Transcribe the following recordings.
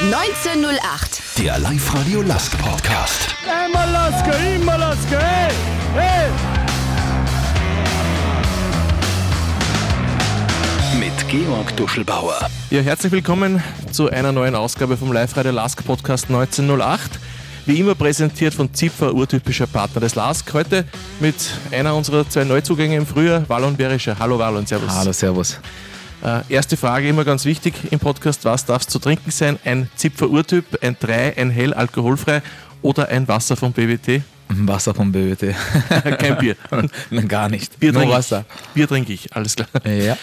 1908. Der Live-Radio Lask Podcast. Immer Laske, immer Laske, hey, hey. Mit Georg Duschelbauer. Ja, herzlich willkommen zu einer neuen Ausgabe vom Live-Radio Lask Podcast 1908. Wie immer präsentiert von Zipfer, urtypischer Partner des Lask. Heute mit einer unserer zwei Neuzugänge im Frühjahr, Wallon Berischer. Hallo Wallon, servus. Hallo, servus. Äh, erste Frage, immer ganz wichtig im Podcast, was darf es zu trinken sein? Ein Zipfer Urtyp, ein 3, ein hell alkoholfrei oder ein Wasser vom BWT? Wasser vom BWT. Kein Bier. Nein, gar nicht. Bier Nur trinke Wasser. Ich. Bier trinke ich, alles klar. Ja,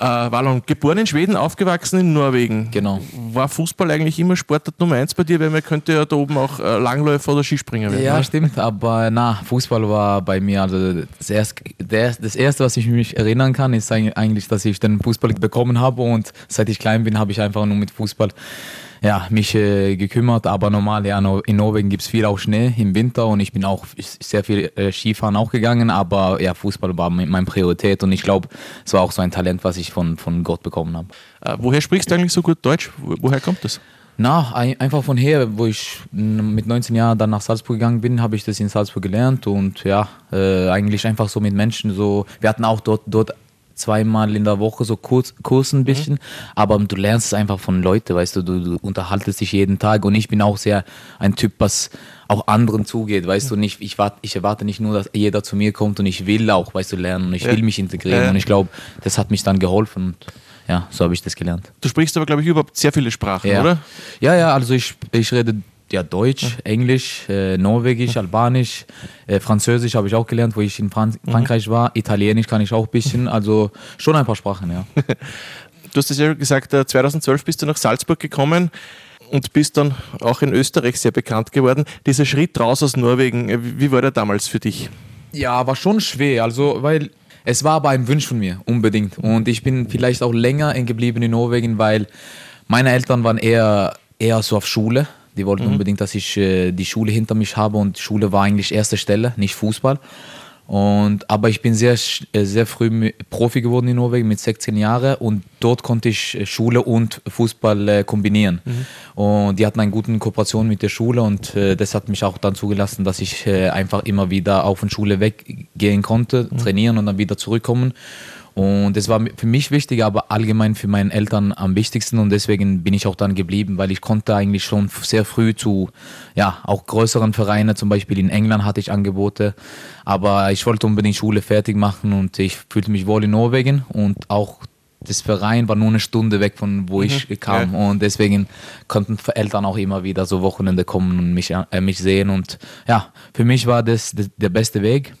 Äh, Wallon, geboren in Schweden, aufgewachsen in Norwegen. Genau. War Fußball eigentlich immer Sportart Nummer eins bei dir? Weil man könnte ja da oben auch äh, Langläufer oder Skispringer werden. ja oder? stimmt. Aber na, Fußball war bei mir, also das erste, das erste, was ich mich erinnern kann, ist eig- eigentlich, dass ich den Fußball bekommen habe und seit ich klein bin, habe ich einfach nur mit Fußball ja, mich äh, gekümmert. Aber normal, ja, in Norwegen gibt es viel auch Schnee im Winter und ich bin auch sehr viel äh, Skifahren auch gegangen. Aber ja, Fußball war mein- meine Priorität und ich glaube, es war auch so ein Talent, was ich von, von Gott bekommen habe. Äh, woher sprichst du eigentlich so gut Deutsch? Wo, woher kommt das? Na, ein, einfach von her, wo ich mit 19 Jahren dann nach Salzburg gegangen bin, habe ich das in Salzburg gelernt und ja, äh, eigentlich einfach so mit Menschen so. Wir hatten auch dort, dort zweimal in der Woche so Kurs, Kurs ein bisschen, aber du lernst es einfach von Leuten, weißt du, du, du unterhaltest dich jeden Tag und ich bin auch sehr ein Typ, was auch anderen zugeht, weißt du, nicht, ich, wart, ich erwarte nicht nur, dass jeder zu mir kommt und ich will auch, weißt du, lernen und ich Ja. will mich integrieren Ja. und ich glaube, das hat mich dann geholfen und ja, so habe ich das gelernt. Du sprichst aber, glaube ich, überhaupt sehr viele Sprachen, Ja. oder? Ja, ja, also ich, ich rede ja Deutsch, Englisch, äh, Norwegisch, Albanisch, äh, Französisch habe ich auch gelernt, wo ich in Fran Mhm. Frankreich war. Italienisch kann ich auch ein bisschen, also schon ein paar Sprachen, ja. Du hast es ja gesagt, äh, 2012 bist du nach Salzburg gekommen und bist dann auch in Österreich sehr bekannt geworden. Dieser Schritt raus aus Norwegen, äh, wie war der damals für dich? Ja, war schon schwer, also weil es war aber ein Wunsch von mir, unbedingt. Und ich bin vielleicht auch länger in geblieben in Norwegen, weil meine Eltern waren eher, eher so auf Schule. Die wollten unbedingt, dass ich äh, die Schule hinter mich habe und Schule war eigentlich erste Stelle, nicht Fußball. Und, aber ich bin sehr, äh, sehr früh Profi geworden in Norwegen mit 16 Jahren und dort konnte ich äh, Schule und Fußball äh, kombinieren. Und die hatten eine gute Kooperation mit der Schule und das hat mich auch dann zugelassen, dass ich einfach immer wieder auch von Schule weggehen konnte, trainieren und dann wieder zurückkommen. Und das war für mich wichtig, aber allgemein für meine Eltern am wichtigsten. Und deswegen bin ich auch dann geblieben, weil ich konnte eigentlich schon sehr früh zu, ja, auch größeren Vereinen, zum Beispiel in England hatte ich Angebote, aber ich wollte unbedingt Schule fertig machen und ich fühlte mich wohl in Norwegen. Und auch das Verein war nur eine Stunde weg von wo ich kam. Und deswegen konnten Eltern auch immer wieder so Wochenende kommen und mich, äh, mich sehen. Und ja, für mich war das der beste Weg.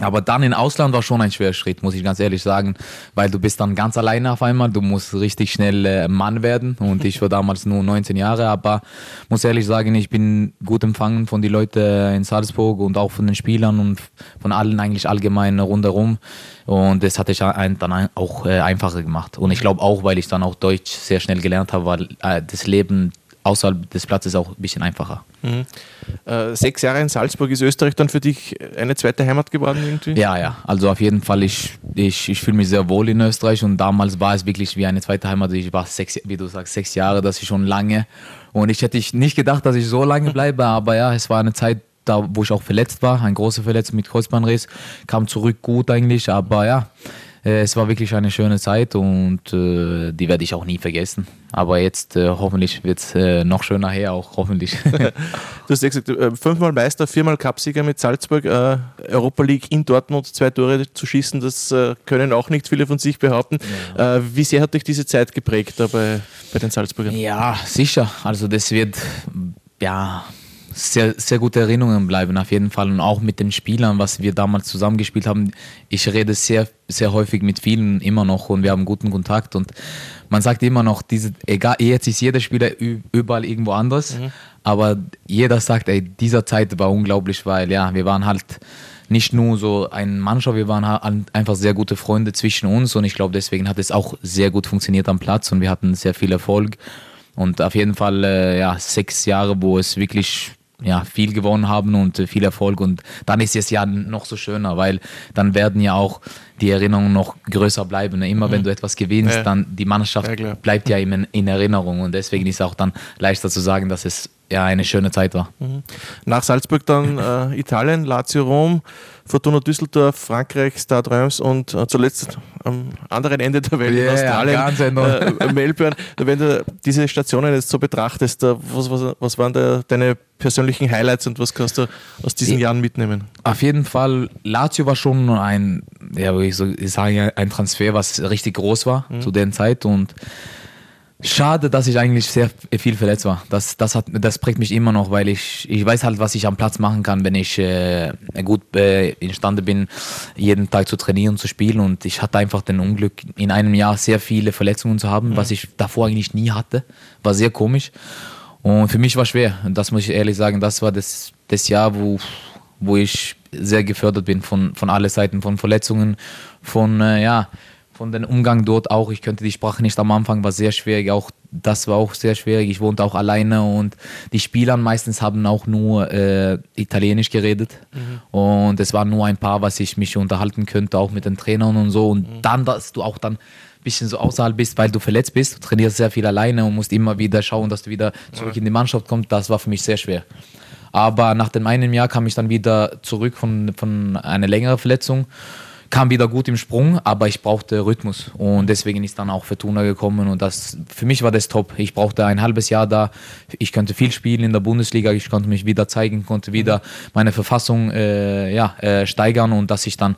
Aber dann in Ausland war schon ein schwerer Schritt, muss ich ganz ehrlich sagen, weil du bist dann ganz alleine auf einmal, du musst richtig schnell äh, Mann werden. Und ich war damals nur 19 Jahre, aber muss ehrlich sagen, ich bin gut empfangen von den Leuten in Salzburg und auch von den Spielern und von allen eigentlich allgemein rundherum. Und das hat ein- dann auch äh, einfacher gemacht. Und ich glaube auch, weil ich dann auch Deutsch sehr schnell gelernt habe, war äh, das Leben außerhalb des Platzes auch ein bisschen einfacher. Äh, sechs Jahre in Salzburg, ist Österreich dann für dich eine zweite Heimat geworden irgendwie? Ja, ja, also auf jeden Fall, ich, ich, ich fühle mich sehr wohl in Österreich und damals war es wirklich wie eine zweite Heimat. Ich war sechs, wie du sagst, sechs Jahre, das ist schon lange. Und ich hätte nicht gedacht, dass ich so lange bleibe, aber ja, es war eine Zeit, da, wo ich auch verletzt war, ein großer Verletzung mit Kreuzbandriss, kam zurück gut eigentlich, aber ja, es war wirklich eine schöne Zeit und äh, die werde ich auch nie vergessen. Aber jetzt äh, hoffentlich wird es äh, noch schöner her, auch hoffentlich. Du hast ja gesagt, äh, fünfmal Meister, viermal Cupsieger mit Salzburg, äh, Europa League in Dortmund, zwei Tore zu schießen, das äh, können auch nicht viele von sich behaupten. Äh, wie sehr hat dich diese Zeit geprägt da bei, bei den Salzburgern? Ja, sicher. Also das wird ja sehr, sehr gute Erinnerungen bleiben auf jeden Fall. Und auch mit den Spielern, was wir damals zusammengespielt haben. Ich rede sehr, sehr häufig mit vielen immer noch und wir haben guten Kontakt. Und man sagt immer noch, diese, egal, jetzt ist jeder Spieler überall irgendwo anders, aber jeder sagt, ey, dieser Zeit war unglaublich, weil ja, wir waren halt nicht nur so ein Mannschaft, wir waren halt einfach sehr gute Freunde zwischen uns. Und ich glaube, deswegen hat es auch sehr gut funktioniert am Platz. Und wir hatten sehr viel Erfolg. Und auf jeden Fall, äh, ja, sechs Jahre, wo es wirklich ja, viel gewonnen haben und äh, viel Erfolg. Und dann ist es ja noch so schöner, weil dann werden ja auch die Erinnerungen noch größer bleiben. Ne? Immer mhm. wenn du etwas gewinnst, Ja. dann die Mannschaft Ja, bleibt ja in, in Erinnerung. Und deswegen ist es auch dann leichter zu sagen, dass es ja eine schöne Zeit war. Nach Salzburg dann äh, Italien, Lazio Rom, Fortuna Düsseldorf, Frankreich, Stade Reims und äh, zuletzt am anderen Ende der Welt Ja, Australien, enorm. äh, Melbourne. Wenn du diese Stationen jetzt so betrachtest, äh, was, was, was waren da deine persönlichen Highlights und was kannst du aus diesen Ich- Jahren mitnehmen? Auf jeden Fall, Lazio war schon ein, ja, würde ich so ich sage, ein Transfer, was richtig groß war zu der Zeit und schade, dass ich eigentlich sehr viel verletzt war. Das, das, hat, das prägt mich immer noch, weil ich, ich weiß halt, was ich am Platz machen kann, wenn ich äh, gut äh, imstande bin, jeden Tag zu trainieren, zu spielen und ich hatte einfach den Unglück, in einem Jahr sehr viele Verletzungen zu haben, was ich davor eigentlich nie hatte. War sehr komisch. Und für mich war schwer. Und das muss ich ehrlich sagen, das war das, das Jahr, wo, wo ich sehr gefördert bin von, von alle Seiten, von Verletzungen, von, äh, ja, von dem Umgang dort auch. Ich könnte die Sprache nicht am Anfang, war sehr schwierig. Auch das war auch sehr schwierig. Ich wohnte auch alleine und die Spieler meistens haben auch nur äh, Italienisch geredet. Und es war nur ein paar, was ich mich unterhalten könnte, auch mit den Trainern und so. Und dann, dass du auch dann bisschen so außerhalb bist, weil du verletzt bist. Du trainierst sehr viel alleine und musst immer wieder schauen, dass du wieder zurück in die Mannschaft kommst. Das war für mich sehr schwer. Aber nach dem einen Jahr kam ich dann wieder zurück von, von einer längeren Verletzung. Kam wieder gut im Sprung, aber ich brauchte Rhythmus und deswegen ist dann auch Fortuna gekommen und das für mich war das top. Ich brauchte ein halbes Jahr da. Ich konnte viel spielen in der Bundesliga, ich konnte mich wieder zeigen, konnte wieder meine Verfassung äh, ja, äh, steigern und dass ich dann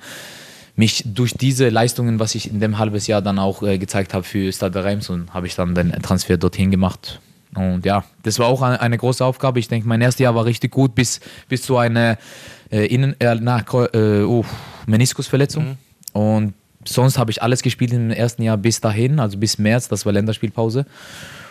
mich durch diese Leistungen, was ich in dem halbes Jahr dann auch äh, gezeigt habe für Stade Reims und habe ich dann den Transfer dorthin gemacht. Und ja, das war auch eine, große Aufgabe. Ich denke, mein erstes Jahr war richtig gut bis, bis zu einer äh, Innen, äh, na, Kreu- äh, oh, Meniskusverletzung. Und sonst habe ich alles gespielt im ersten Jahr bis dahin, also bis März, das war Länderspielpause.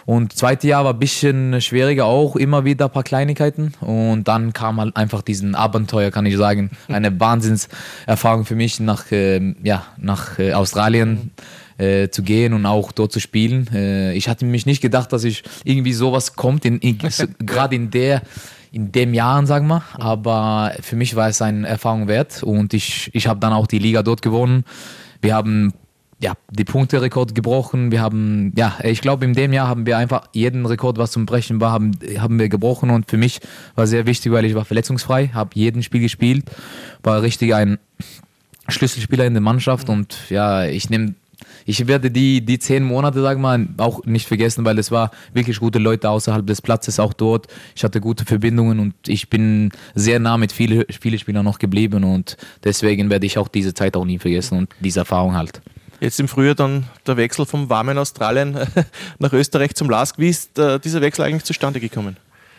Und zweite Jahr war ein bisschen schwieriger, auch immer wieder ein paar Kleinigkeiten. Und dann kam halt einfach diesen Abenteuer, kann ich sagen. Eine Wahnsinnserfahrung für mich, nach, ähm, ja, nach äh, Australien äh, zu gehen und auch dort zu spielen. Äh, ich hatte mich nicht gedacht, dass ich irgendwie sowas kommt, in, in, so, gerade in der in dem Jahren, sagen wir. Aber für mich war es eine Erfahrung wert und ich, ich habe dann auch die Liga dort gewonnen. Wir haben ja, die Punkterekord gebrochen. Wir haben, ja, ich glaube, in dem Jahr haben wir einfach jeden Rekord, was zum Brechen war, haben, haben wir gebrochen. Und für mich war sehr wichtig, weil ich war verletzungsfrei, habe jeden Spiel gespielt, war richtig ein Schlüsselspieler in der Mannschaft. Und ja, ich nehme ich werde die, die zehn Monate, sag mal, auch nicht vergessen, weil es war wirklich gute Leute außerhalb des Platzes auch dort. Ich hatte gute Verbindungen und ich bin sehr nah mit vielen viele Spielern noch geblieben und deswegen werde ich auch diese Zeit auch nie vergessen und diese Erfahrung halt. Jetzt im Frühjahr dann der Wechsel vom warmen Australien nach Österreich zum LASK. Wie ist äh, dieser Wechsel eigentlich zustande gekommen?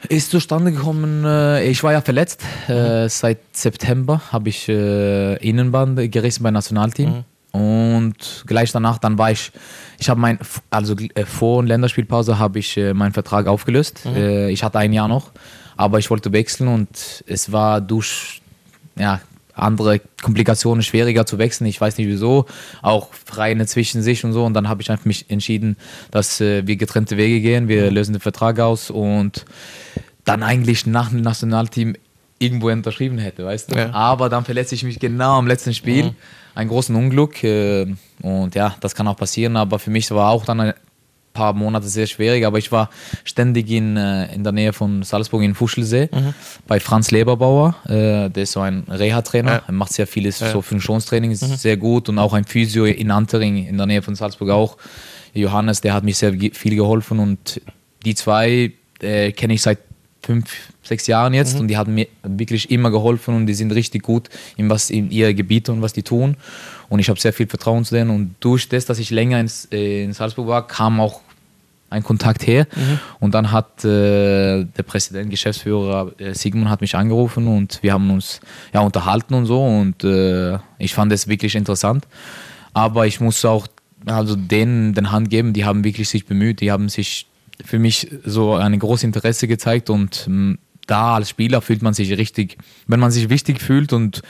Ist zustande gekommen, äh, ich war ja verletzt. Äh, seit September habe ich Innenband gerissen beim Nationalteam. Und gleich danach, dann war ich, ich habe mein, also äh, vor Länderspielpause habe ich äh, meinen Vertrag aufgelöst. Äh, ich hatte ein Jahr noch, aber ich wollte wechseln und es war durch, ja, andere Komplikationen schwieriger zu wechseln. Ich weiß nicht wieso. Auch Vereine zwischen sich und so. Und dann habe ich einfach mich entschieden, dass wir getrennte Wege gehen. Wir lösen den Vertrag aus und dann eigentlich nach dem Nationalteam irgendwo unterschrieben hätte, weißt du. Ja. Aber dann verletze ich mich genau am letzten Spiel. Ein großen Unglück. Äh, und ja, das kann auch passieren. Aber für mich war auch dann ein paar Monate sehr schwierig. Aber ich war ständig in, äh, in der Nähe von Salzburg in Fuschelsee bei Franz Leberbauer. Äh, der ist so ein Reha-Trainer. Ja. Er macht sehr vieles so Funktionstraining, ist sehr gut. Und auch ein Physio in Antering in der Nähe von Salzburg auch. Johannes, der hat mich sehr viel geholfen. Und die zwei äh, kenne ich seit fünf, sechs Jahren jetzt und die haben mir wirklich immer geholfen und die sind richtig gut in was in ihr Gebiet und was die tun. Und ich habe sehr viel Vertrauen zu denen. Und durch das, dass ich länger in, äh, in Salzburg war, kam auch ein Kontakt her. Und dann hat äh, der Präsident, Geschäftsführer äh, Sigmund hat mich angerufen und wir haben uns ja unterhalten und so. Und äh, ich fand es wirklich interessant. Aber ich muss auch also denen den Hand geben, die haben wirklich sich bemüht, die haben sich für mich so ein großes Interesse gezeigt und mh, da als Spieler fühlt man sich richtig, wenn man sich wichtig fühlt und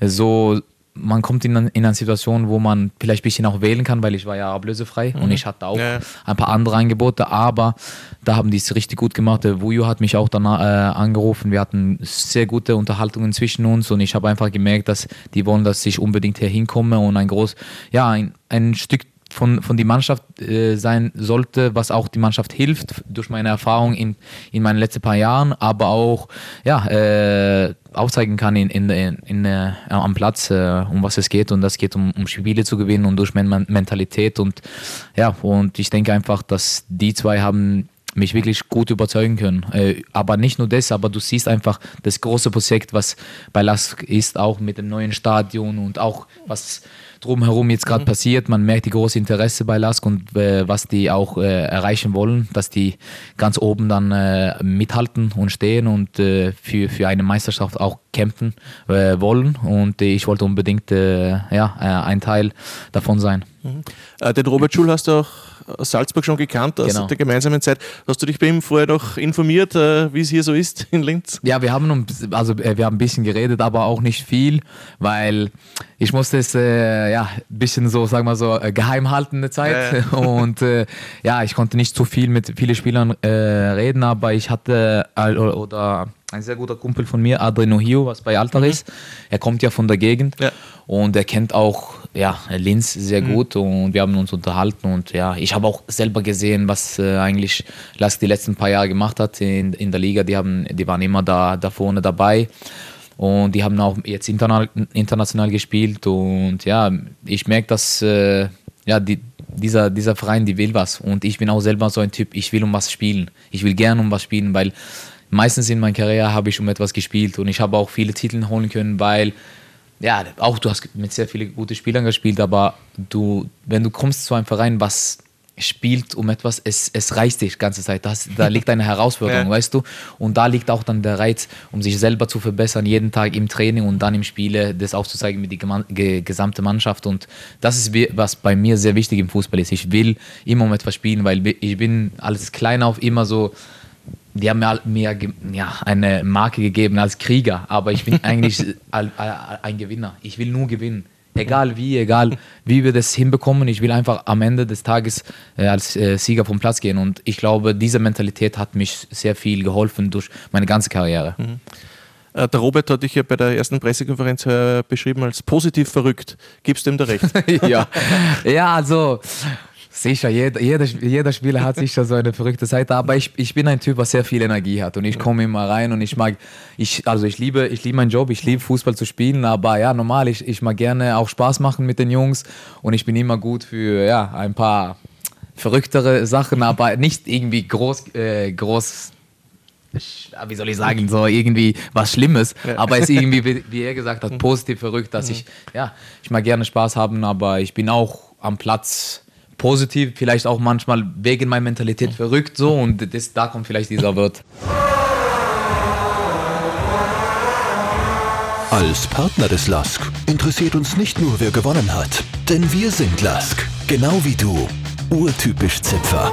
so man kommt in, in eine Situation, wo man vielleicht ein bisschen auch wählen kann, weil ich war ja ablösefrei und ich hatte auch Ja, ein paar andere Angebote, aber da haben die es richtig gut gemacht. Der Wuju hat mich auch dann äh, angerufen. Wir hatten sehr gute Unterhaltungen zwischen uns und ich habe einfach gemerkt, dass die wollen, dass ich unbedingt hier hinkomme und ein groß, ja, ein, ein Stück von, von die Mannschaft äh, sein sollte, was auch die Mannschaft hilft, durch meine Erfahrung in, in meinen letzten paar Jahren, aber auch ja, äh, aufzeigen kann in, in, in, äh, am Platz, äh, um was es geht. Und das geht um, um Spiele zu gewinnen und durch meine Mentalität. Und ja, und ich denke einfach, dass die zwei haben mich wirklich gut überzeugen können. Äh, aber nicht nur das, aber du siehst einfach das große Projekt, was bei Lask ist, auch mit dem neuen Stadion und auch was drumherum jetzt gerade passiert. Man merkt die große Interesse bei Lask und äh, was die auch äh, erreichen wollen, dass die ganz oben dann mithalten und stehen und für, für eine Meisterschaft auch kämpfen wollen. Und ich wollte unbedingt ja, ein Teil davon sein. Äh, den Robert Schul hast du auch Salzburg schon gekannt, aus Genau. der gemeinsamen Zeit. Hast du dich bei ihm vorher noch informiert, äh, wie es hier so ist in Linz? Ja, wir haben, also, äh, wir haben ein bisschen geredet, aber auch nicht viel, weil ich musste es äh, ja, ein bisschen so, sagen wir so, äh, geheim halten eine Zeit. Ja, Und äh, ja, ich konnte nicht zu viel mit vielen Spielern äh, reden, aber ich hatte äh, oder ein sehr guter Kumpel von mir, Adrien Ohio, was bei Alter ist. Er kommt ja von der Gegend Ja. und er kennt auch ja, Linz sehr gut und wir haben uns unterhalten und ja, ich habe auch selber gesehen, was äh, eigentlich Lask die letzten paar Jahre gemacht hat in, in der Liga. Die, haben, die waren immer da, da vorne dabei und die haben auch jetzt international gespielt und ja, ich merke, dass äh, ja, die, dieser, dieser Verein, die will was und ich bin auch selber so ein Typ, ich will um was spielen. Ich will gerne um was spielen, weil meistens in meiner Karriere habe ich um etwas gespielt und ich habe auch viele Titel holen können, weil ja, auch du hast mit sehr vielen guten Spielern gespielt, aber du, wenn du kommst zu einem Verein, was spielt um etwas, es, es reicht dich die ganze Zeit. Das, da liegt eine Herausforderung, Ja. weißt du? Und da liegt auch dann der Reiz, um sich selber zu verbessern, jeden Tag im Training und dann im Spiele, das aufzuzeigen mit der gesamten Mannschaft. Und das ist, was bei mir sehr wichtig im Fußball ist. Ich will immer um etwas spielen, weil ich bin als klein auf immer so, die haben mir, mir ja, eine Marke gegeben als Krieger, aber ich bin eigentlich ein Gewinner. Ich will nur gewinnen. Egal wie, egal wie wir das hinbekommen, ich will einfach am Ende des Tages äh, als äh, Sieger vom Platz gehen. Und ich glaube, diese Mentalität hat mich sehr viel geholfen durch meine ganze Karriere. Äh, der Robert hat dich ja bei der ersten Pressekonferenz äh, beschrieben als positiv verrückt. Gibst du ihm da recht? ja. ja, also sicher, jeder, jeder, jeder Spieler hat sicher so eine verrückte Seite, aber ich, ich bin ein Typ, was sehr viel Energie hat und ich komme immer rein und ich mag, ich, also ich liebe, ich liebe meinen Job, ich liebe Fußball zu spielen, aber ja, normal, ich, ich mag gerne auch Spaß machen mit den Jungs und ich bin immer gut für ja, ein paar verrücktere Sachen, aber nicht irgendwie groß, äh, groß wie soll ich sagen, so irgendwie was Schlimmes, aber es ist irgendwie, wie, wie er gesagt hat, positiv verrückt, dass ich, ja, ich mag gerne Spaß haben, aber ich bin auch am Platz positiv, vielleicht auch manchmal wegen meiner Mentalität verrückt so und das, da kommt vielleicht dieser Wort. Als Partner des LASK interessiert uns nicht nur, wer gewonnen hat, denn wir sind LASK, genau wie du. Urtypisch Zipfer.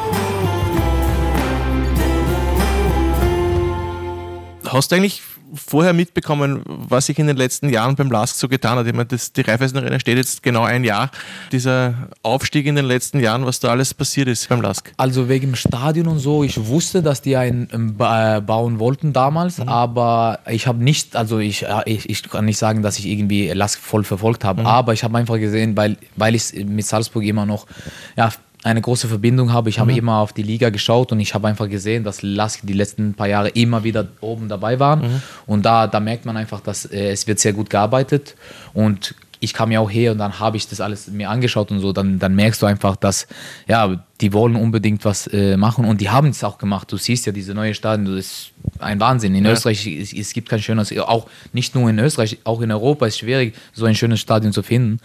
Hast du eigentlich vorher mitbekommen, was sich in den letzten Jahren beim LASK so getan hat? Ich meine, das, die Raiffeisen Arena steht jetzt genau ein Jahr. Dieser Aufstieg in den letzten Jahren, was da alles passiert ist beim LASK. Also wegen dem Stadion und so, ich wusste, dass die einen ähm, äh, bauen wollten damals, aber ich habe nicht, also ich, ich, ich kann nicht sagen, dass ich irgendwie Lask voll verfolgt habe, aber ich habe einfach gesehen, weil, weil ich mit Salzburg immer noch ja, eine große Verbindung habe. Ich habe immer auf die Liga geschaut und ich habe einfach gesehen, dass Lask die letzten paar Jahre immer wieder oben dabei waren. Und da, da merkt man einfach, dass äh, es wird sehr gut gearbeitet und ich kam ja auch her und dann habe ich das alles mir angeschaut und so, dann, dann merkst du einfach, dass ja, die wollen unbedingt was äh, machen und die haben es auch gemacht. Du siehst ja diese neue Stadien, das ist ein Wahnsinn. In Österreich, es, es gibt kein schönes, auch nicht nur in Österreich, auch in Europa ist es schwierig, so ein schönes Stadion zu finden.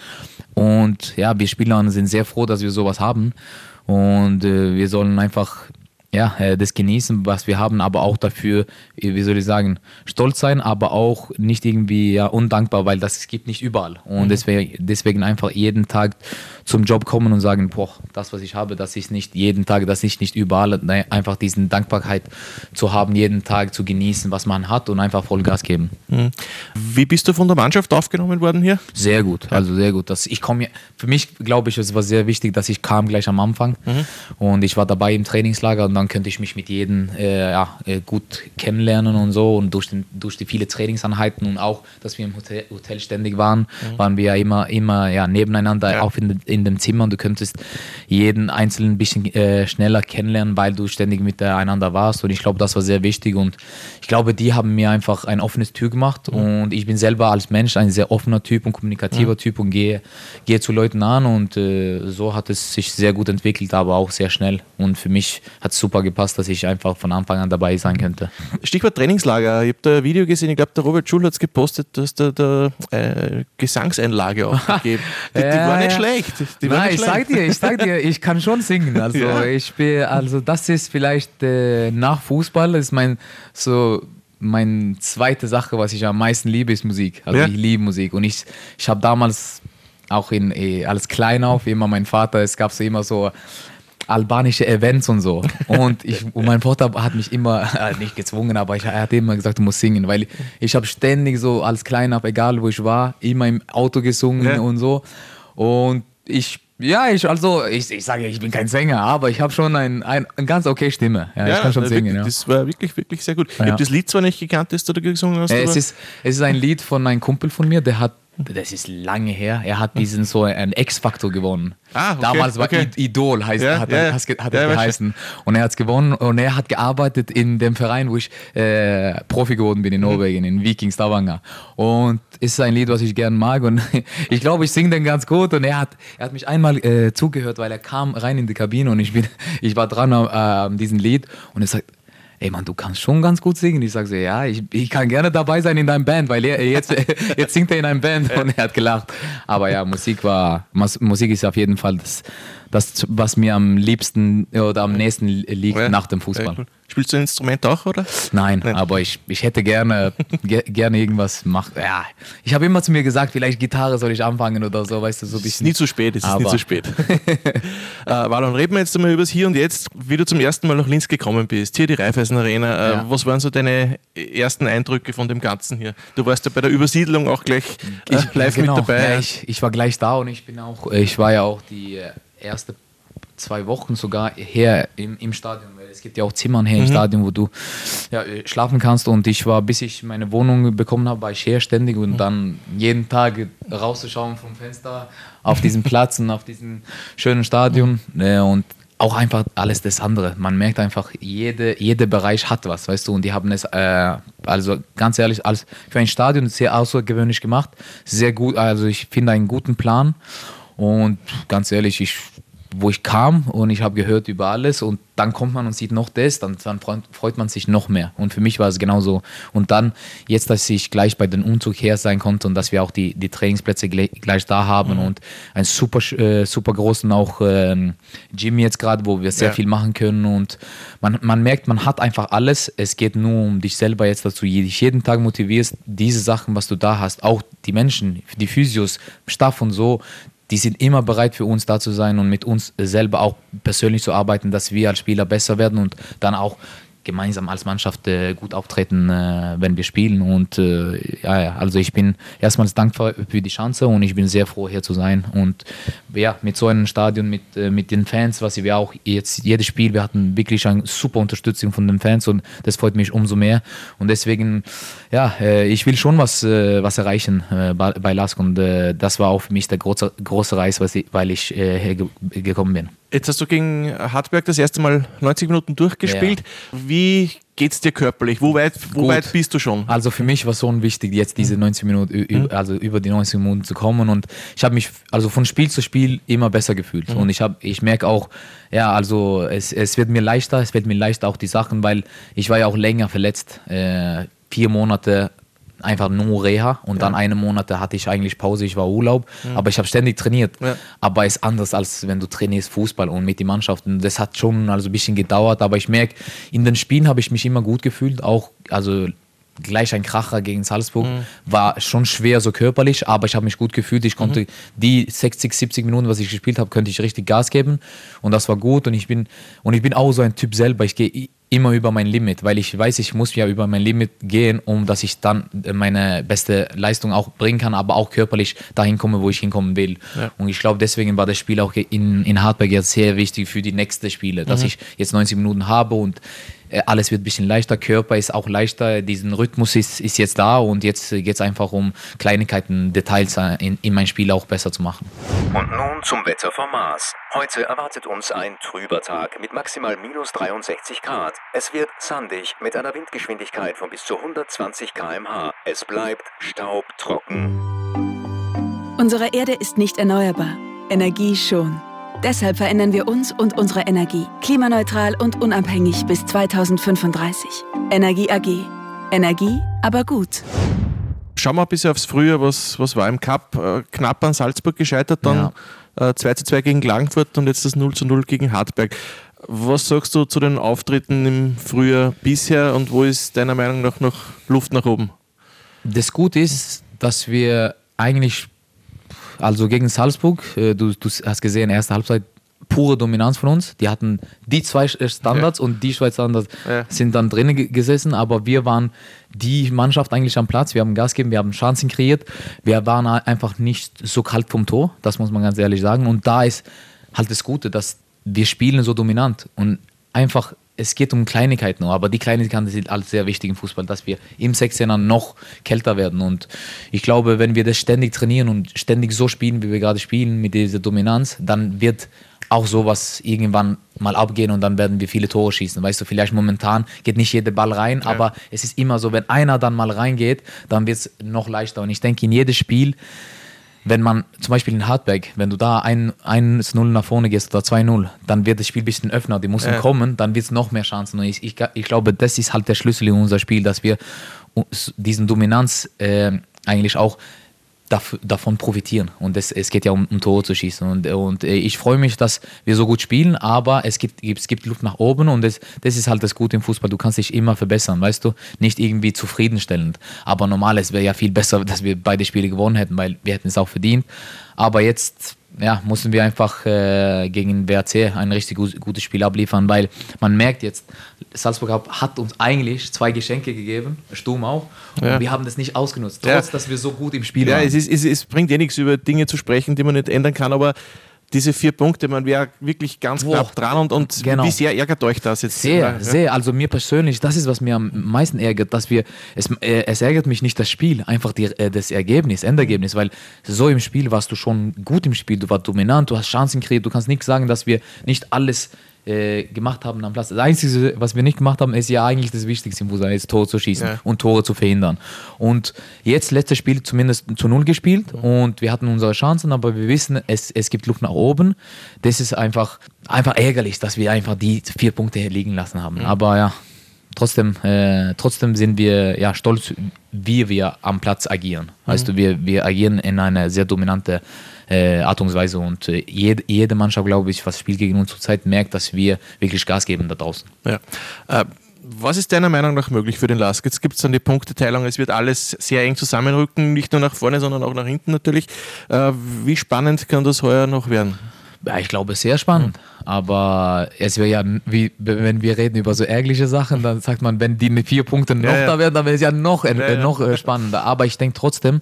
Und ja, wir Spieler sind sehr froh, dass wir sowas haben und äh, wir sollen einfach ja, äh, das genießen, was wir haben, aber auch dafür, wie soll ich sagen, stolz sein, aber auch nicht irgendwie ja, undankbar, weil das gibt nicht überall. Und mhm. deswegen, deswegen einfach jeden Tag zum Job kommen und sagen, boah, das, was ich habe, das ist nicht jeden Tag, das ist nicht überall. Nein, einfach diesen Dankbarkeit zu haben, jeden Tag zu genießen, was man hat und einfach Vollgas geben. Mhm. Wie bist du von der Mannschaft aufgenommen worden hier? Sehr gut, also sehr gut. Das, ich komme, für mich glaube ich, es war sehr wichtig, dass ich kam gleich am Anfang mhm. und ich war dabei im Trainingslager und dann könnte ich mich mit jedem äh, ja, äh, gut kennenlernen und so und durch, den, durch die viele Trainingseinheiten und auch, dass wir im Hotel, Hotel ständig waren, mhm. waren wir ja immer, immer ja, nebeneinander, ja. auch in, in dem Zimmer und du könntest jeden Einzelnen ein bisschen äh, schneller kennenlernen, weil du ständig miteinander warst und ich glaube, das war sehr wichtig und ich glaube, die haben mir einfach ein offenes Tür gemacht mhm. und ich bin selber als Mensch ein sehr offener Typ und kommunikativer mhm. Typ und gehe, gehe zu Leuten an und äh, so hat es sich sehr gut entwickelt, aber auch sehr schnell und für mich hat es super gepasst, dass ich einfach von Anfang an dabei sein könnte. Stichwort Trainingslager, ich habe da ein Video gesehen, ich glaube, der Robert Schul hat es gepostet, dass da, da äh, Gesangseinlage auch gegeben. Die, die war nicht schlecht. Die Nein, nicht ich schlecht. sag dir, ich sag dir, ich kann schon singen. Also ja. ich bin, also das ist vielleicht äh, nach Fußball, ist mein so meine zweite Sache, was ich am meisten liebe, ist Musik. Also ja. ich liebe Musik. Und ich, ich habe damals auch in, eh, als klein auf, immer mein Vater, es gab so immer so albanische Events und so. Und, ich, und mein Vater hat mich immer, äh, nicht gezwungen, aber ich, er hat immer gesagt, du musst singen, weil ich, ich habe ständig so als Kleiner, egal wo ich war, immer im Auto gesungen ja. und so. Und ich ja, ich also ich, ich sage, ich bin kein Sänger, aber ich habe schon ein, ein, eine ganz okay Stimme. Ja, ja, ich kann schon singen. Wirklich, ja. Das war wirklich, wirklich sehr gut. Ja. Ich habe das Lied zwar nicht gekannt, das du da gesungen hast. Es ist, es ist ein Lied von einem Kumpel von mir, der hat das ist lange her. Er hat diesen so einen X-Faktor gewonnen. Ah, okay, Damals war okay. Idol, heißt, ja, hat, ja, er, hat er geheißen. Und er hat es gewonnen und er hat gearbeitet in dem Verein, wo ich äh, Profi geworden bin in mhm. Norwegen, in Viking Stavanger. Und ist ein Lied, was ich gerne mag. Und ich glaube, ich singe den ganz gut. Und er hat, er hat mich einmal äh, zugehört, weil er kam rein in die Kabine und ich, bin, ich war dran an äh, diesem Lied und er sagt, ey Mann, du kannst schon ganz gut singen. Ich sage so, ja, ich, ich kann gerne dabei sein in deinem Band, weil er, jetzt, jetzt singt er in einem Band und er hat gelacht. Aber ja, Musik war, Musik ist auf jeden Fall das, das, was mir am liebsten oder am nächsten liegt ja, nach dem Fußball. Ja, Spielst du ein Instrument auch, oder? Nein, Nein. aber ich, ich hätte gerne, ge, gerne irgendwas machen. Ja, ich habe immer zu mir gesagt, vielleicht Gitarre soll ich anfangen oder so, weißt du, so ein bisschen. Es ist nie zu spät, es ist nie zu spät. äh, Wallon, reden wir jetzt einmal über das Hier und Jetzt, wie du zum ersten Mal nach Linz gekommen bist. Hier die Raiffeisen Arena. Äh, ja. Was waren so deine ersten Eindrücke von dem Ganzen hier? Du warst ja bei der Übersiedlung auch gleich äh, ich, live genau. mit dabei. Ja, ich, ich war gleich da und ich bin auch, ich war ja auch die äh, erste zwei Wochen sogar her im, im Stadion, weil es gibt ja auch Zimmern her mhm. im Stadion, wo du ja, äh, schlafen kannst. Und ich war, bis ich meine Wohnung bekommen habe, war ich her ständig und mhm. dann jeden Tag rauszuschauen vom Fenster auf diesen Platz und auf diesen schönen Stadion. Mhm. Und auch einfach alles das andere. Man merkt einfach, jede, jeder Bereich hat was, weißt du, und die haben es, äh, also ganz ehrlich, als für ein Stadion sehr außergewöhnlich gemacht. Sehr gut, also ich finde einen guten Plan. Und ganz ehrlich, ich wo ich kam und ich habe gehört über alles und dann kommt man und sieht noch das, dann, dann, freut man sich noch mehr. Und für mich war es genauso. Und dann, jetzt, dass ich gleich bei den Umzug her sein konnte und dass wir auch die, die Trainingsplätze gleich da haben mhm. und einen super, äh, super großen auch äh, Gym jetzt gerade, wo wir sehr ja. viel machen können und man, man merkt, man hat einfach alles. Es geht nur um dich selber jetzt, dass du dich jeden Tag motivierst, diese Sachen, was du da hast, auch die Menschen, die Physios, Staff und so, die sind immer bereit für uns da zu sein und mit uns selber auch persönlich zu arbeiten, dass wir als Spieler besser werden und dann auch gemeinsam als Mannschaft äh, gut auftreten, äh, wenn wir spielen. Und äh, ja, also ich bin erstmals dankbar für die Chance und ich bin sehr froh, hier zu sein. Und ja, mit so einem Stadion, mit, äh, mit den Fans, was wir auch jetzt, jedes Spiel, wir hatten wirklich eine super Unterstützung von den Fans und das freut mich umso mehr. Und deswegen, ja, äh, ich will schon was, äh, was erreichen bei, bei Lask und das war auch für mich der große, große Reis, ich, weil ich hier gekommen bin. Jetzt hast du gegen Hartberg das erste Mal 90 Minuten durchgespielt. Ja. Wie geht es dir körperlich? Wo weit, wo weit bist du schon? Also für mich war es so wichtig, jetzt diese 90 Minuten, mhm. also über die 90 Minuten zu kommen. Und ich habe mich also von Spiel zu Spiel immer besser gefühlt. Mhm. Und ich, ich merke auch, ja, also es, es wird mir leichter, es wird mir leichter auch die Sachen, weil ich war ja auch länger verletzt. Äh, vier Monate einfach nur Reha und dann eine Monate hatte ich eigentlich Pause, ich war Urlaub, aber ich habe ständig trainiert. Ja. Aber ist anders als wenn du trainierst Fußball und mit den Mannschaften. Das hat schon also ein bisschen gedauert, aber ich merke, in den Spielen habe ich mich immer gut gefühlt, auch also gleich ein Kracher gegen Salzburg. War schon schwer so körperlich, aber ich habe mich gut gefühlt. Ich konnte die 60, 70 Minuten, was ich gespielt habe, könnte ich richtig Gas geben und das war gut und ich bin und ich bin auch so ein Typ selber. Ich gehe immer über mein Limit, weil ich weiß, ich muss ja über mein Limit gehen, um dass ich dann äh, meine beste Leistung auch bringen kann, aber auch körperlich dahin komme, wo ich hinkommen will. Ja. Und ich glaube, deswegen war das Spiel auch in, in Hartberg jetzt sehr wichtig für die nächsten Spiele, dass ich jetzt 90 Minuten habe und alles wird ein bisschen leichter, Körper ist auch leichter, diesen Rhythmus ist, ist jetzt da und jetzt geht es einfach um Kleinigkeiten, Details äh, in, in mein Spiel auch besser zu machen. Und nun zum Wetter vom Mars. Heute erwartet uns ein trüber Tag mit maximal minus 63 Grad. Es wird sandig mit einer Windgeschwindigkeit von bis zu 120 km/h. Es bleibt staubtrocken. Unsere Erde ist nicht erneuerbar, Energie schon. Deshalb verändern wir uns und unsere Energie klimaneutral und unabhängig bis 2035. Energie AG. Energie, aber gut. Schauen wir ein bisschen aufs Frühjahr, was, was war im Cup? Äh, knapp an Salzburg gescheitert, dann äh, 2 zu 2 gegen Klagenfurt und jetzt das 0 zu 0 gegen Hartberg. Was sagst du zu den Auftritten im Frühjahr bisher und wo ist deiner Meinung nach noch Luft nach oben? Das Gute ist, dass wir eigentlich, also gegen Salzburg, äh, du, du hast gesehen, erste Halbzeit, pure Dominanz von uns. Die hatten die zwei äh, Standards und die zwei Standards Ja. sind dann drinnen ge- gesessen, aber wir waren die Mannschaft eigentlich am Platz. Wir haben Gas gegeben, wir haben Chancen kreiert. Wir waren einfach nicht so kalt vom Tor, das muss man ganz ehrlich sagen. Und da ist halt das Gute, dass wir spielen so dominant und einfach es geht um Kleinigkeiten aber die Kleinigkeiten sind alles sehr wichtig im Fußball, dass wir im 16er noch kälter werden. Und ich glaube, wenn wir das ständig trainieren und ständig so spielen, wie wir gerade spielen, mit dieser Dominanz, dann wird auch sowas irgendwann mal abgehen und dann werden wir viele Tore schießen. Weißt du, vielleicht momentan geht nicht jeder Ball rein, aber es ist immer so, wenn einer dann mal reingeht, dann wird es noch leichter. Und ich denke, in jedes Spiel, wenn man zum Beispiel in Hartberg, wenn du da 1-0 nach vorne gehst oder 2-0, dann wird das Spiel ein bisschen öffner, die müssen Ja. kommen, dann wird es noch mehr Chancen. Und ich, ich, ich glaube, das ist halt der Schlüssel in unser Spiel, dass wir diesen Dominanz äh, eigentlich auch davon profitieren. Und es, es geht ja um, um Tore zu schießen. Und, und äh, ich freue mich, dass wir so gut spielen, aber es gibt, es gibt Luft nach oben und das, das ist halt das Gute im Fußball. Du kannst dich immer verbessern, weißt du? Nicht irgendwie zufriedenstellend. Aber normal, es wäre ja viel besser, dass wir beide Spiele gewonnen hätten, weil wir hätten es auch verdient. Aber jetzt ja, mussten wir einfach äh, gegen WRC ein richtig gu- gutes Spiel abliefern, weil man merkt jetzt, Salzburg hat- uns eigentlich zwei Geschenke gegeben, Sturm auch, Ja. und wir haben das nicht ausgenutzt, Ja. trotz dass wir so gut im Spiel Ja, waren. es, ist, es, es bringt eh nichts, über Dinge zu sprechen, die man nicht ändern kann, aber diese vier Punkte, man wäre wirklich ganz Boah. knapp dran und, und Genau. wie sehr ärgert euch das jetzt? Sehr, Ja. sehr. Also mir persönlich, das ist, was mir am meisten ärgert, dass wir, es, äh, es ärgert mich nicht das Spiel, einfach die, äh, das Ergebnis, Endergebnis, weil so im Spiel warst du schon gut im Spiel, du warst dominant, du hast Chancen kreiert, du kannst nicht sagen, dass wir nicht alles äh, gemacht haben am Platz. Das Einzige, was wir nicht gemacht haben, ist ja eigentlich das Wichtigste im Fußball, ist Tore zu schießen Ja. und Tore zu verhindern. Und jetzt letztes Spiel zumindest zu Null gespielt und wir hatten unsere Chancen, aber wir wissen, es, es gibt Luft nach oben. Das ist einfach, einfach ärgerlich, dass wir einfach die vier Punkte hier liegen lassen haben. Aber ja, trotzdem, äh, trotzdem sind wir ja stolz, wie wir am Platz agieren. Weißt du, wir, wir agieren in einer sehr dominante äh, Art und Weise und äh, jede, jede Mannschaft, glaube ich, was spielt gegen uns zurzeit, merkt, dass wir wirklich Gas geben da draußen. Ja. Äh, was ist deiner Meinung nach möglich für den LASK? Jetzt gibt es dann die Punkteteilung, es wird alles sehr eng zusammenrücken, nicht nur nach vorne, sondern auch nach hinten natürlich. Äh, wie spannend kann das heuer noch werden? Ja, ich glaube, sehr spannend. Aber es wäre ja, wie, wenn wir reden über so ärgerliche Sachen, dann sagt man, wenn die mit vier Punkten noch Ja, ja. da wären, dann wäre es ja noch, äh, noch äh, spannender. Aber ich denke trotzdem,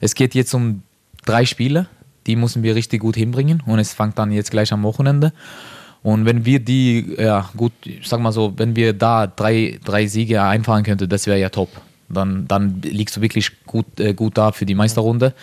es geht jetzt um drei Spiele, die müssen wir richtig gut hinbringen und es fängt dann jetzt gleich am Wochenende. Und wenn wir die, ja gut, sag mal so, wenn wir da drei, drei Siege einfahren könnten, das wäre ja top. Dann, dann liegst du wirklich gut, äh, gut da für die Meisterrunde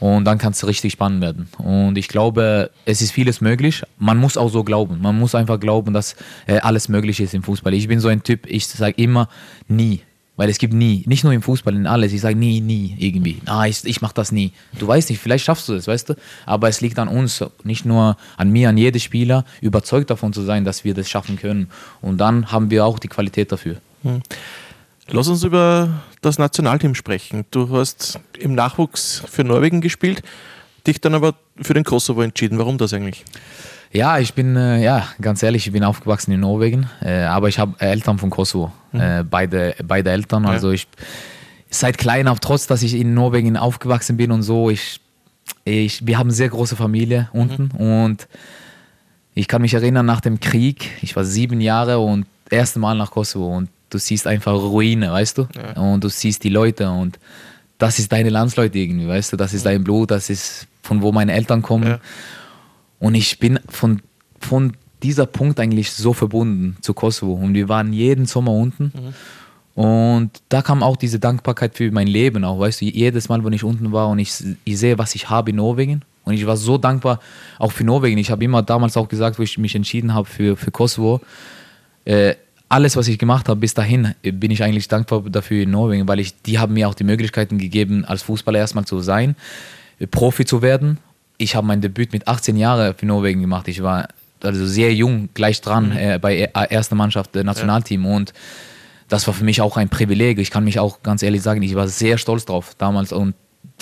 und dann kann es richtig spannend werden. Und ich glaube, es ist vieles möglich. Man muss auch so glauben. Man muss einfach glauben, dass äh, alles möglich ist im Fußball. Ich bin so ein Typ, ich sage immer nie. Weil es gibt nie, nicht nur im Fußball, in alles. Ich sage nie, nie irgendwie. Ah, ich, ich mache das nie. Du weißt nicht, vielleicht schaffst du das, weißt du? Aber es liegt an uns, nicht nur an mir, an jedem Spieler, überzeugt davon zu sein, dass wir das schaffen können. Und dann haben wir auch die Qualität dafür. Lass uns über das Nationalteam sprechen. Du hast im Nachwuchs für Norwegen gespielt, dich dann aber für den Kosovo entschieden. Warum das eigentlich? Ja, ich bin, äh, ja, ganz ehrlich, ich bin aufgewachsen in Norwegen, äh, aber ich habe Eltern von Kosovo, mhm. äh, beide, beide Eltern. Ja. Also ich, seit klein auf, trotz dass ich in Norwegen aufgewachsen bin und so, ich, ich, wir haben eine sehr große Familie unten mhm. und ich kann mich erinnern nach dem Krieg, ich war sieben Jahre und das erste Mal nach Kosovo und du siehst einfach Ruine, weißt du? Ja. Und du siehst die Leute und das ist deine Landsleute irgendwie, weißt du? Das ist dein Blut, das ist von wo meine Eltern kommen. Ja. Und ich bin von, von dieser Punkt eigentlich so verbunden zu Kosovo. Und wir waren jeden Sommer unten. Mhm. Und da kam auch diese Dankbarkeit für mein Leben auch, weißt du, jedes Mal, wenn ich unten war und ich, ich sehe, was ich habe in Norwegen. Und ich war so dankbar auch für Norwegen. Ich habe immer damals auch gesagt, wo ich mich entschieden habe für, für Kosovo, äh, alles, was ich gemacht habe bis dahin, bin ich eigentlich dankbar dafür in Norwegen, weil ich, die haben mir auch die Möglichkeiten gegeben, als Fußballer erstmal zu sein, Profi zu werden. Ich habe mein Debüt mit 18 Jahren für Norwegen gemacht. Ich war also sehr jung, gleich dran mhm. äh, bei äh, erster Mannschaft, äh, Nationalteam ja. und das war für mich auch ein Privileg. Ich kann mich auch ganz ehrlich sagen, ich war sehr stolz drauf damals und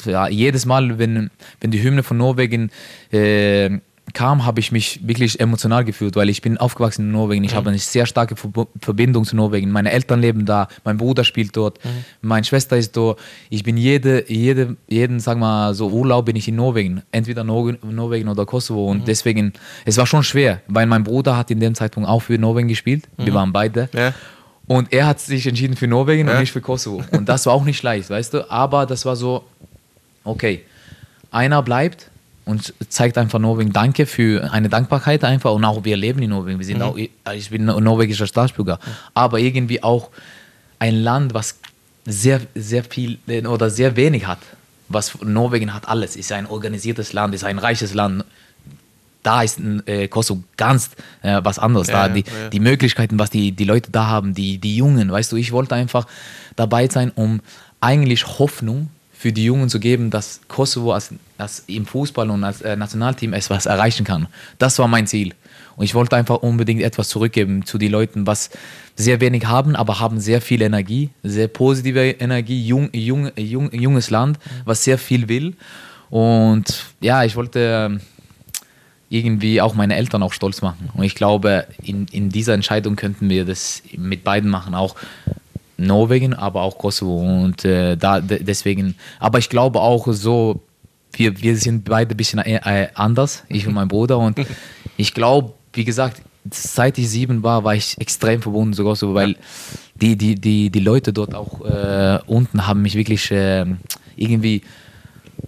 ja, jedes Mal, wenn, wenn die Hymne von Norwegen äh, kam, habe ich mich wirklich emotional gefühlt, weil ich bin aufgewachsen in Norwegen. Ich mhm. habe eine sehr starke Verbindung zu Norwegen. Meine Eltern leben da, mein Bruder spielt dort, mhm. meine Schwester ist dort. Ich bin jede, jede, jeden, sag mal, so Urlaub bin ich in Norwegen, entweder Norwegen oder Kosovo. Und mhm. deswegen, es war schon schwer, weil mein Bruder hat in dem Zeitpunkt auch für Norwegen gespielt. Wir mhm. waren beide. Ja. Und er hat sich entschieden für Norwegen ja. und nicht für Kosovo. Und das war auch nicht leicht, weißt du. Aber das war so, okay, einer bleibt und zeigt einfach Norwegen Danke für eine Dankbarkeit einfach und auch wir leben in Norwegen. Wir sind mhm. auch, ich bin norwegischer Staatsbürger, mhm. aber irgendwie auch ein Land, was sehr, sehr viel oder sehr wenig hat. Was Norwegen hat alles, ist ein organisiertes Land, ist ein reiches Land. Da ist äh, Kosovo ganz äh, was anderes. Ja, da die, ja. die Möglichkeiten, was die, die Leute da haben, die, die Jungen, weißt du, ich wollte einfach dabei sein, um eigentlich Hoffnung für die Jungen zu geben, dass Kosovo als, als im Fußball und als äh, Nationalteam etwas erreichen kann. Das war mein Ziel. Und ich wollte einfach unbedingt etwas zurückgeben zu den Leuten, was sehr wenig haben, aber haben sehr viel Energie, sehr positive Energie, jung, jung, jung, junges Land, was sehr viel will. Und ja, ich wollte ähm, irgendwie auch meine Eltern auch stolz machen. Und ich glaube, in, in dieser Entscheidung könnten wir das mit beiden machen. Auch Norwegen, aber auch Kosovo. Und äh, da deswegen, aber ich glaube auch so, wir, wir sind beide ein bisschen äh, anders, ich und mein Bruder. Und ich glaube, wie gesagt, seit ich sieben war, war ich extrem verbunden zu Kosovo, weil die, die, die, die Leute dort auch äh, unten haben mich wirklich äh, irgendwie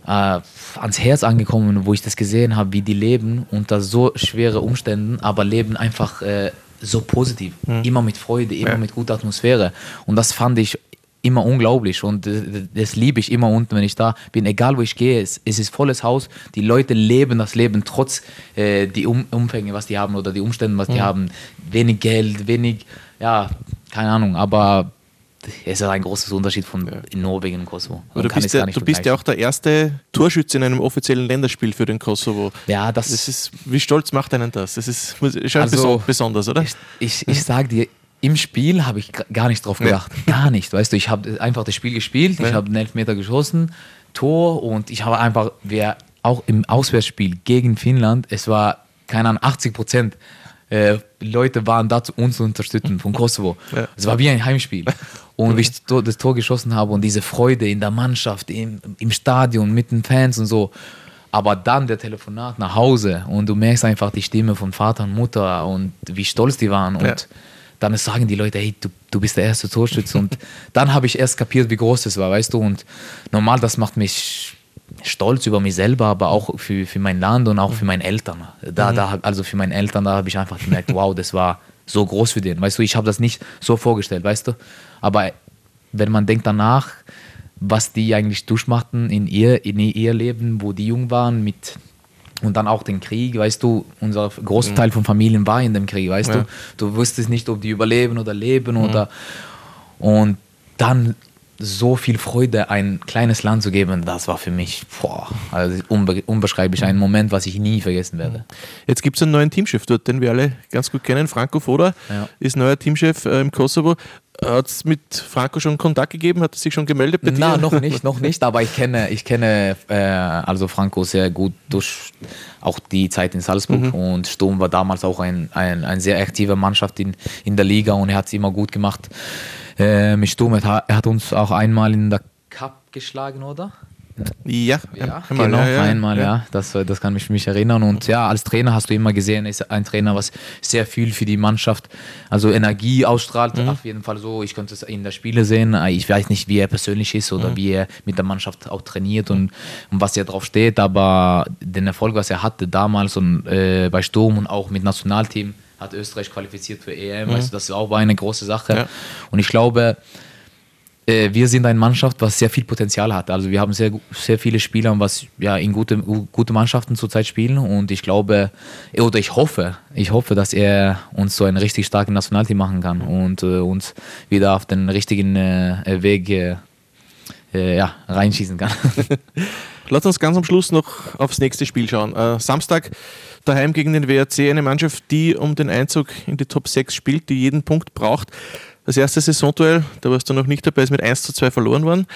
äh, ans Herz angekommen, wo ich das gesehen habe, wie die leben unter so schweren Umständen, aber leben einfach äh, so positiv, mhm. immer mit Freude, immer ja. mit guter Atmosphäre. Und das fand ich immer unglaublich und das liebe ich immer unten, wenn ich da bin, egal wo ich gehe, es, es ist volles Haus, die Leute leben das Leben trotz äh, die um Umfänge, was die haben oder die Umstände, was die mhm. haben, wenig Geld, wenig, ja, keine Ahnung, aber es ist ein großer Unterschied von ja. in Norwegen und Kosovo. du bist, ja, du bist ja auch der erste Torschütze in einem offiziellen Länderspiel für den Kosovo. Ja, das, das ist, wie stolz macht einen das? Das ist schon also, besonders, oder? Ich, ich, ich sage dir, im Spiel habe ich gar nicht drauf gedacht. Ja. Gar nicht. Weißt du, ich habe einfach das Spiel gespielt, ich habe einen Elfmeter geschossen, Tor und ich habe einfach, wer auch im Auswärtsspiel gegen Finnland, es war, keine Ahnung, 80 Prozent äh, Leute waren da, uns zu unterstützen von Kosovo. Ja. Es war wie ein Heimspiel. Und wie ich das Tor geschossen habe und diese Freude in der Mannschaft, im, im Stadion, mit den Fans und so. Aber dann der Telefonat nach Hause und du merkst einfach die Stimme von Vater und Mutter und wie stolz die waren. Und ja. dann sagen die Leute, hey, du, du bist der erste Torschütze. und dann habe ich erst kapiert, wie groß das war, weißt du. Und normal, das macht mich stolz über mich selber, aber auch für, für mein Land und auch für meine Eltern. Da, mhm. da, also für meine Eltern, da habe ich einfach gemerkt, wow, das war so groß für den. Weißt du, ich habe das nicht so vorgestellt, weißt du. Aber wenn man denkt danach, was die eigentlich durchmachten in ihr, in ihr Leben, wo die jung waren, mit und dann auch den Krieg, weißt du, unser großer mhm. Teil von Familien war in dem Krieg, weißt ja. du. Du wusstest nicht, ob die überleben oder leben mhm. oder und dann so viel Freude ein kleines Land zu geben, das war für mich boah, also unbe unbeschreiblich ein Moment, was ich nie vergessen werde. Jetzt gibt es einen neuen Teamchef dort, den wir alle ganz gut kennen. Franco Foda ja. ist neuer Teamchef äh, im Kosovo. Hat es mit Franco schon Kontakt gegeben? Hat er sich schon gemeldet bei dir? noch nicht, noch nicht, aber ich kenne, ich kenne äh, also Franco sehr gut durch auch die Zeit in Salzburg und Sturm war damals auch ein, ein, ein sehr aktive Mannschaft in, in der Liga und er hat es immer gut gemacht äh, mit Sturm. Er hat, er uns auch einmal in der Cup geschlagen, oder? Ja, Ja, einmal, genau, ja, ja, einmal, ja. Das, das kann mich, mich erinnern. Und ja, als Trainer hast du immer gesehen, ist ein Trainer, was sehr viel für die Mannschaft, also Energie ausstrahlt. Mhm. Auf jeden Fall so. Ich konnte es in der Spiele sehen. Ich weiß nicht, wie er persönlich ist Mhm. oder wie er mit der Mannschaft auch trainiert und, und was er drauf steht. Aber den Erfolg, was er hatte damals und äh, bei Sturm und auch mit Nationalteam, hat Österreich qualifiziert für EM. Also das auch war eine große Sache. Mhm. Ja. Und ich glaube, äh, wir sind eine Mannschaft, was sehr viel Potenzial hat. Also wir haben sehr, sehr viele Spieler, was ja in gute, gute Mannschaften zurzeit spielen und ich glaube oder ich hoffe, ich hoffe, dass er uns so ein richtig starkes Nationalteam machen kann und äh, uns wieder auf den richtigen äh, Weg äh, äh, ja, reinschießen kann. Lass uns ganz am Schluss noch aufs nächste Spiel schauen. Äh, Samstag daheim gegen den WRC, eine Mannschaft, die um den Einzug in die Top 6 spielt, die jeden Punkt braucht. Das erste Saisonduell, da warst du noch nicht dabei, ist mit 1 zu 2 verloren worden.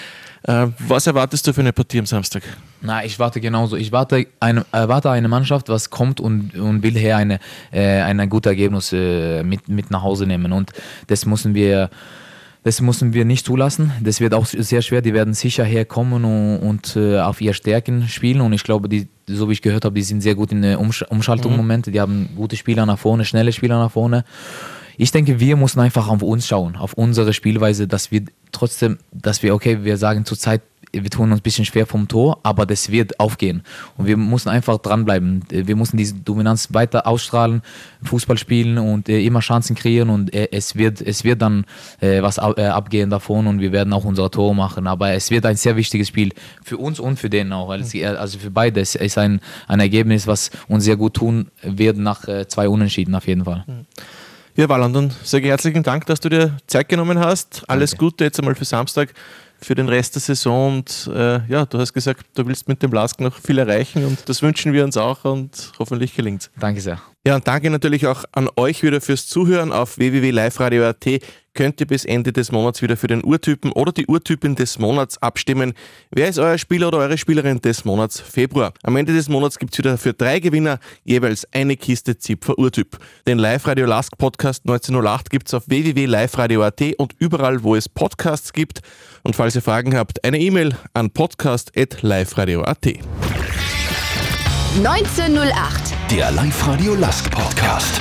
Äh, was erwartest du für eine Partie am Samstag? Na, ich warte genauso. Ich warte eine, erwarte eine Mannschaft, was kommt und, und will her eine, äh, ein gutes Ergebnis äh, mit, mit nach Hause nehmen. Und das müssen wir. Das müssen wir nicht zulassen. Das wird auch sehr schwer. Die werden sicher herkommen und, und äh, auf ihre Stärken spielen. Und ich glaube, die, so wie ich gehört habe, die sind sehr gut in der Umsch Umschaltungsmomente. Die haben gute Spieler nach vorne, schnelle Spieler nach vorne. Ich denke, wir müssen einfach auf uns schauen, auf unsere Spielweise, dass wir trotzdem, dass wir, okay, wir sagen zurzeit, wir tun uns ein bisschen schwer vom Tor, aber das wird aufgehen. Und wir müssen einfach dranbleiben. Wir müssen diese Dominanz weiter ausstrahlen, Fußball spielen und äh, immer Chancen kreieren und äh, es, wird, es wird dann äh, was abgehen davon und wir werden auch unser Tor machen. Aber es wird ein sehr wichtiges Spiel für uns und für den auch. Also, also für beide. Es ist ein, ein Ergebnis, was uns sehr gut tun wird nach zwei Unentschieden auf jeden Fall. Ja, Walland, dann sage ich herzlichen Dank, dass du dir Zeit genommen hast. Alles Danke. Gute jetzt einmal für Samstag, für den Rest der Saison. Und äh, ja, du hast gesagt, du willst mit dem Lask noch viel erreichen und das wünschen wir uns auch und hoffentlich gelingt Danke sehr. Ja, und danke natürlich auch an euch wieder fürs Zuhören. Auf www.liveradio.at könnt ihr bis Ende des Monats wieder für den Urtypen oder die Urtypin des Monats abstimmen. Wer ist euer Spieler oder eure Spielerin des Monats Februar? Am Ende des Monats gibt es wieder für drei Gewinner jeweils eine Kiste Zipfer Urtyp. Den Live-Radio Lask Podcast 1908 gibt es auf www.liveradio.at und überall, wo es Podcasts gibt. Und falls ihr Fragen habt, eine E-Mail an podcast.liveradio.at. 1908. Der Live-Radio Lask Podcast.